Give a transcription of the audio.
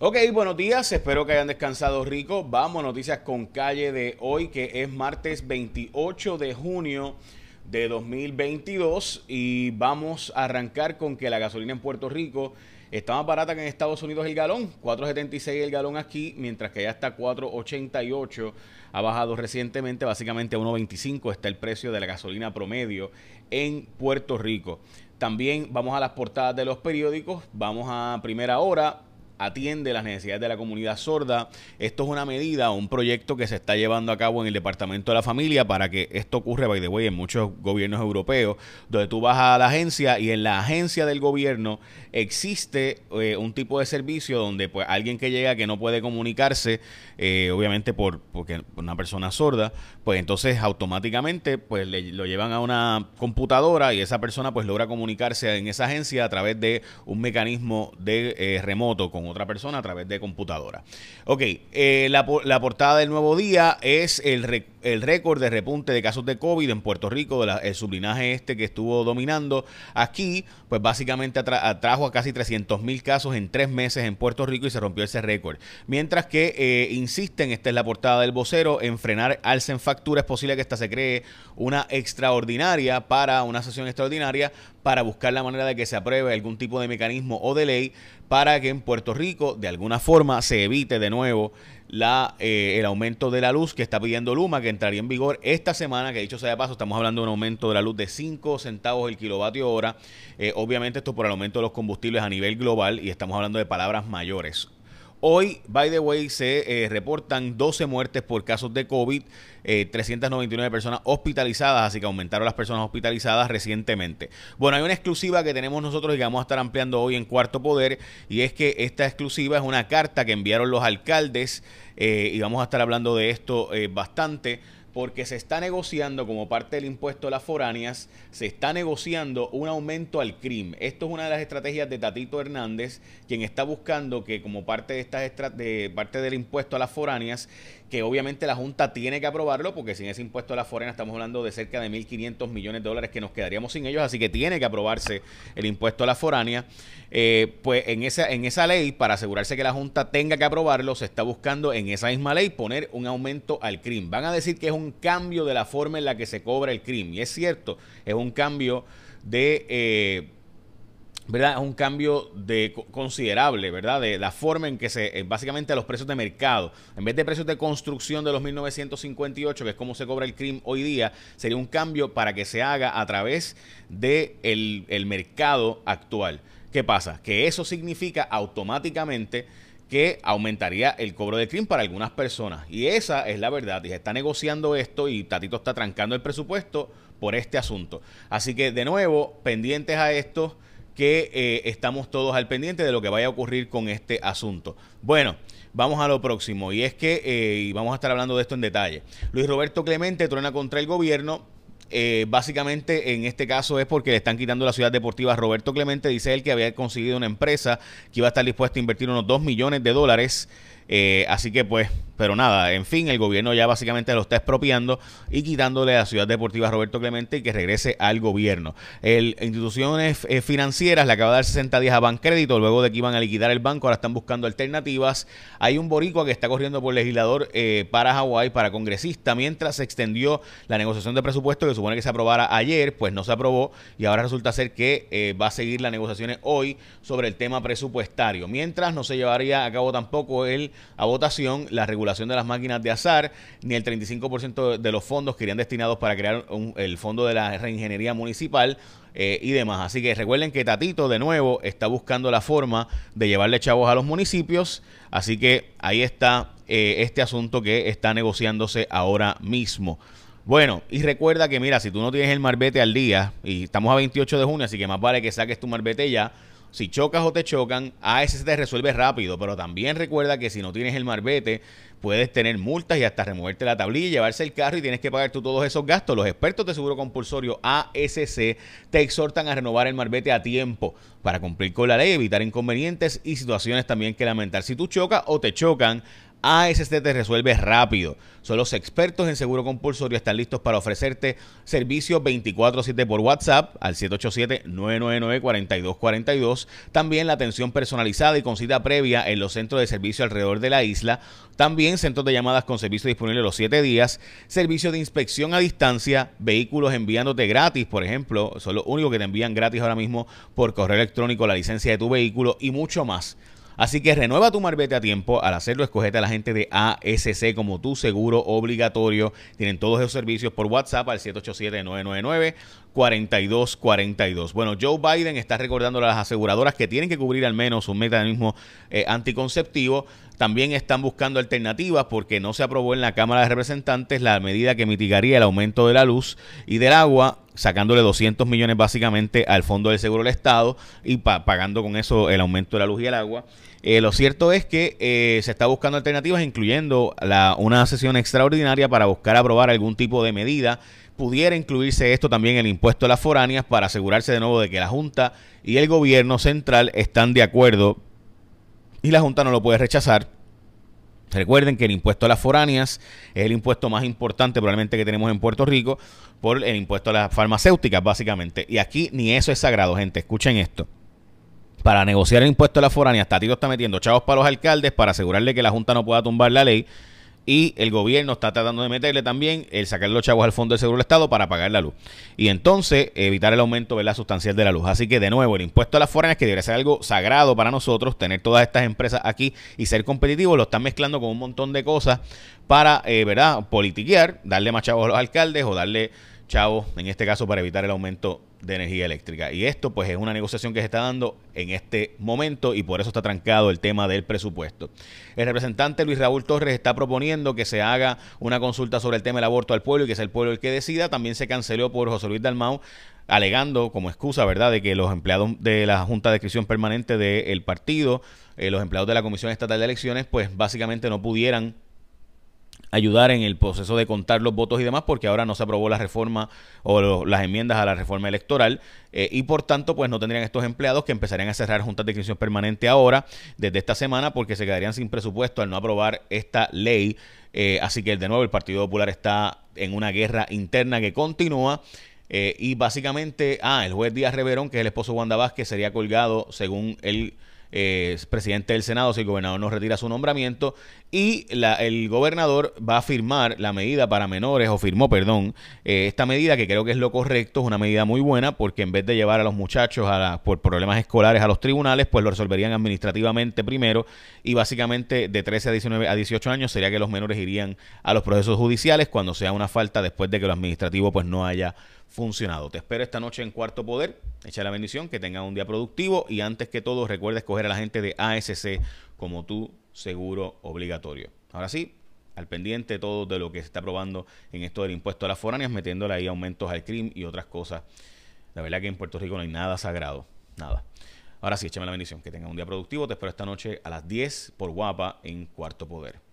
Ok, buenos días, espero que hayan descansado rico. Vamos, noticias con calle de hoy, que es martes 28 de junio de 2022 y vamos a arrancar con que la gasolina en Puerto Rico está más barata que en Estados Unidos el galón, 4.76 el galón aquí, mientras que ya está 4.88, ha bajado recientemente, básicamente a 1.25 está el precio de la gasolina promedio en Puerto Rico. También vamos a las portadas de los periódicos, vamos a primera hora, atiende las necesidades de la comunidad sorda. Esto es una medida, un proyecto que se está llevando a cabo en el Departamento de la Familia para que esto ocurra, by the way, en muchos gobiernos europeos, donde tú vas a la agencia y en la agencia del gobierno existe eh, un tipo de servicio donde pues alguien que llega que no puede comunicarse, eh, obviamente por porque una persona sorda, pues entonces automáticamente pues lo llevan a una computadora y esa persona pues logra comunicarse en esa agencia a través de un mecanismo de eh, remoto con otra persona a través de computadora. Ok, eh, la, la, portada del nuevo día es el, el récord de repunte de casos de COVID en Puerto Rico, el sublinaje este que estuvo dominando aquí, pues básicamente atrajo a casi 300 mil casos en tres meses en Puerto Rico y se rompió ese récord. Mientras que eh, insisten, esta es la portada del vocero, en frenar alza en factura, es posible que esta se cree una extraordinaria para una sesión extraordinaria para buscar la manera de que se apruebe algún tipo de mecanismo o de ley para que en Puerto Rico de alguna forma se evite de nuevo la, eh, el aumento de la luz que está pidiendo Luma, que entraría en vigor esta semana, que dicho sea de paso, estamos hablando de un aumento de la luz de 5 centavos el kilovatio hora. Eh, obviamente esto por el aumento de los combustibles a nivel global y estamos hablando de palabras mayores. Hoy, by the way, se eh, reportan 12 muertes por casos de COVID, 399 eh, personas hospitalizadas, así que aumentaron las personas hospitalizadas recientemente. Bueno, hay una exclusiva que tenemos nosotros y que vamos a estar ampliando hoy en Cuarto Poder, y es que esta exclusiva es una carta que enviaron los alcaldes, eh, y vamos a estar hablando de esto bastante porque se está negociando como parte del impuesto a las foráneas, se está negociando un aumento al crimen. Esto es una de las estrategias de Tatito Hernández, quien está buscando que como parte de esta de parte del impuesto a las foráneas, que obviamente la Junta tiene que aprobarlo, porque sin ese impuesto a las foráneas estamos hablando de cerca de 1.500 millones de dólares que nos quedaríamos sin ellos, así que tiene que aprobarse el impuesto a las foráneas. Eh, pues en esa, en esa ley, para asegurarse que la Junta tenga que aprobarlo, se está buscando en esa misma ley poner un aumento al crimen. Van a decir que es un cambio de la forma en la que se cobra el crimen. Y es cierto, es un cambio de... Eh, ¿verdad? Es un cambio de considerable, ¿verdad? De la forma en que se, eh, básicamente los precios de mercado, en vez de precios de construcción de los 1958, que es como se cobra el crimen hoy día, sería un cambio para que se haga a través del de el mercado actual. ¿Qué pasa? Que eso significa automáticamente que aumentaría el cobro de crimen para algunas personas. Y esa es la verdad. Y se está negociando esto y Tatito está trancando el presupuesto por este asunto. Así que, de nuevo, pendientes a esto, que eh, estamos todos al pendiente de lo que vaya a ocurrir con este asunto. Bueno. Vamos a lo próximo y es que, eh, vamos a estar hablando de esto en detalle. Luis Roberto Clemente truena contra el gobierno eh, básicamente en este caso es porque le están quitando la ciudad deportiva. Roberto Clemente dice él que había conseguido una empresa que iba a estar dispuesta a invertir unos 2 millones de dólares. Eh, así que pues pero nada, en fin, el gobierno ya básicamente lo está expropiando y quitándole a Ciudad Deportiva Roberto Clemente y que regrese al gobierno. El, instituciones eh, financieras le acaba de dar 60 días a Bancrédito luego de que iban a liquidar el banco, ahora están buscando alternativas. Hay un boricua que está corriendo por legislador eh, para Hawái, para congresista, mientras se extendió la negociación de presupuesto que supone que se aprobara ayer, pues no se aprobó y ahora resulta ser que eh, va a seguir las negociaciones hoy sobre el tema presupuestario. Mientras no se llevaría a cabo tampoco el a votación la regulación de las máquinas de azar, ni el 35% de los fondos que irían destinados para crear el fondo de la reingeniería municipal eh, y demás. Así que recuerden que Tatito de nuevo está buscando la forma de llevarle chavos a los municipios. Así que ahí está eh, este asunto que está negociándose ahora mismo. Bueno, y recuerda que mira, si tú no tienes el marbete al día, y estamos a 28 de junio, así que más vale que saques tu marbete ya, si chocas o te chocan, a ese se te resuelve rápido, pero también recuerda que si no tienes el marbete, puedes tener multas y hasta removerte la tablilla y llevarse el carro y tienes que pagar tú todos esos gastos. Los expertos de seguro compulsorio ASC te exhortan a renovar el marbete a tiempo para cumplir con la ley, evitar inconvenientes y situaciones también que lamentar. Si tú chocas o te chocan, ASC te resuelve rápido. Son los expertos en seguro compulsorio, están listos para ofrecerte servicios 24/7 por WhatsApp al 787-999-4242. También la atención personalizada y con cita previa en los centros de servicio alrededor de la isla. También centros de llamadas con servicio disponible los 7 días. Servicio de inspección a distancia, vehículos enviándote gratis, por ejemplo. Son los únicos que te envían gratis ahora mismo por correo electrónico la licencia de tu vehículo y mucho más. Así que renueva tu marbete a tiempo. Al hacerlo, escogete a la gente de ASC como tu seguro obligatorio. Tienen todos esos servicios por WhatsApp al 787-999-4242. Bueno, Joe Biden está recordando a las aseguradoras que tienen que cubrir al menos un mecanismo eh, anticonceptivo. También están buscando alternativas porque no se aprobó en la Cámara de Representantes la medida que mitigaría el aumento de la luz y del agua sacándole 200 millones básicamente al Fondo del Seguro del Estado y pagando con eso el aumento de la luz y el agua. Eh, lo cierto es que eh, se está buscando alternativas, incluyendo la, una sesión extraordinaria para buscar aprobar algún tipo de medida. Pudiera incluirse esto también el impuesto a las foráneas para asegurarse de nuevo de que la Junta y el gobierno central están de acuerdo y la Junta no lo puede rechazar. Recuerden que el impuesto a las foráneas es el impuesto más importante probablemente que tenemos en Puerto Rico por el impuesto a las farmacéuticas básicamente. Y aquí ni eso es sagrado, gente. Escuchen esto para negociar el impuesto a la foránea, Tatito está metiendo chavos para los alcaldes para asegurarle que la Junta no pueda tumbar la ley. Y el gobierno está tratando de meterle también el sacar los chavos al Fondo de Seguro del Estado para pagar la luz. Y entonces evitar el aumento ¿verdad? sustancial de la luz. Así que, de nuevo, el impuesto a las foráneas, que debería ser algo sagrado para nosotros, tener todas estas empresas aquí y ser competitivos, lo están mezclando con un montón de cosas para, eh, ¿verdad?, politiquear, darle más chavos a los alcaldes o darle chavos, en este caso, para evitar el aumento de energía eléctrica. Y esto pues es una negociación que se está dando en este momento y por eso está trancado el tema del presupuesto. El representante Luis Raúl Torres está proponiendo que se haga una consulta sobre el tema del aborto al pueblo y que sea el pueblo el que decida. También se canceló por José Luis Dalmau alegando como excusa, ¿verdad?, de que los empleados de la Junta de Inscripción Permanente del partido, eh, los empleados de la Comisión Estatal de Elecciones, pues básicamente no pudieran ayudar en el proceso de contar los votos y demás, porque ahora no se aprobó la reforma o las enmiendas a la reforma electoral eh, y por tanto pues no tendrían estos empleados que empezarían a cerrar juntas de inscripción permanente ahora, desde esta semana, porque se quedarían sin presupuesto al no aprobar esta ley. Eh, así que de nuevo el Partido Popular está en una guerra interna que continúa. Eh, y básicamente, ah, el juez Díaz Reverón, que es el esposo de Wanda Vázquez, sería colgado según el eh, presidente del Senado si el gobernador no retira su nombramiento y la, el gobernador va a firmar la medida para menores, o firmó, perdón, eh, esta medida que creo que es lo correcto, es una medida muy buena porque en vez de llevar a los muchachos a por problemas escolares a los tribunales, pues lo resolverían administrativamente primero y básicamente de 13 a 19 a 18 años sería que los menores irían a los procesos judiciales cuando sea una falta después de que lo administrativo pues no haya funcionado. Te espero esta noche en Cuarto Poder. Echa la bendición, que tengan un día productivo y antes que todo recuerda escoger a la gente de ASC como tu seguro obligatorio. Ahora sí, al pendiente todo de lo que se está probando en esto del impuesto a las foráneas, metiéndole ahí aumentos al crimen y otras cosas. La verdad que en Puerto Rico no hay nada sagrado, nada. Ahora sí, échame la bendición, que tengan un día productivo. Te espero esta noche a las 10 por Guapa en Cuarto Poder.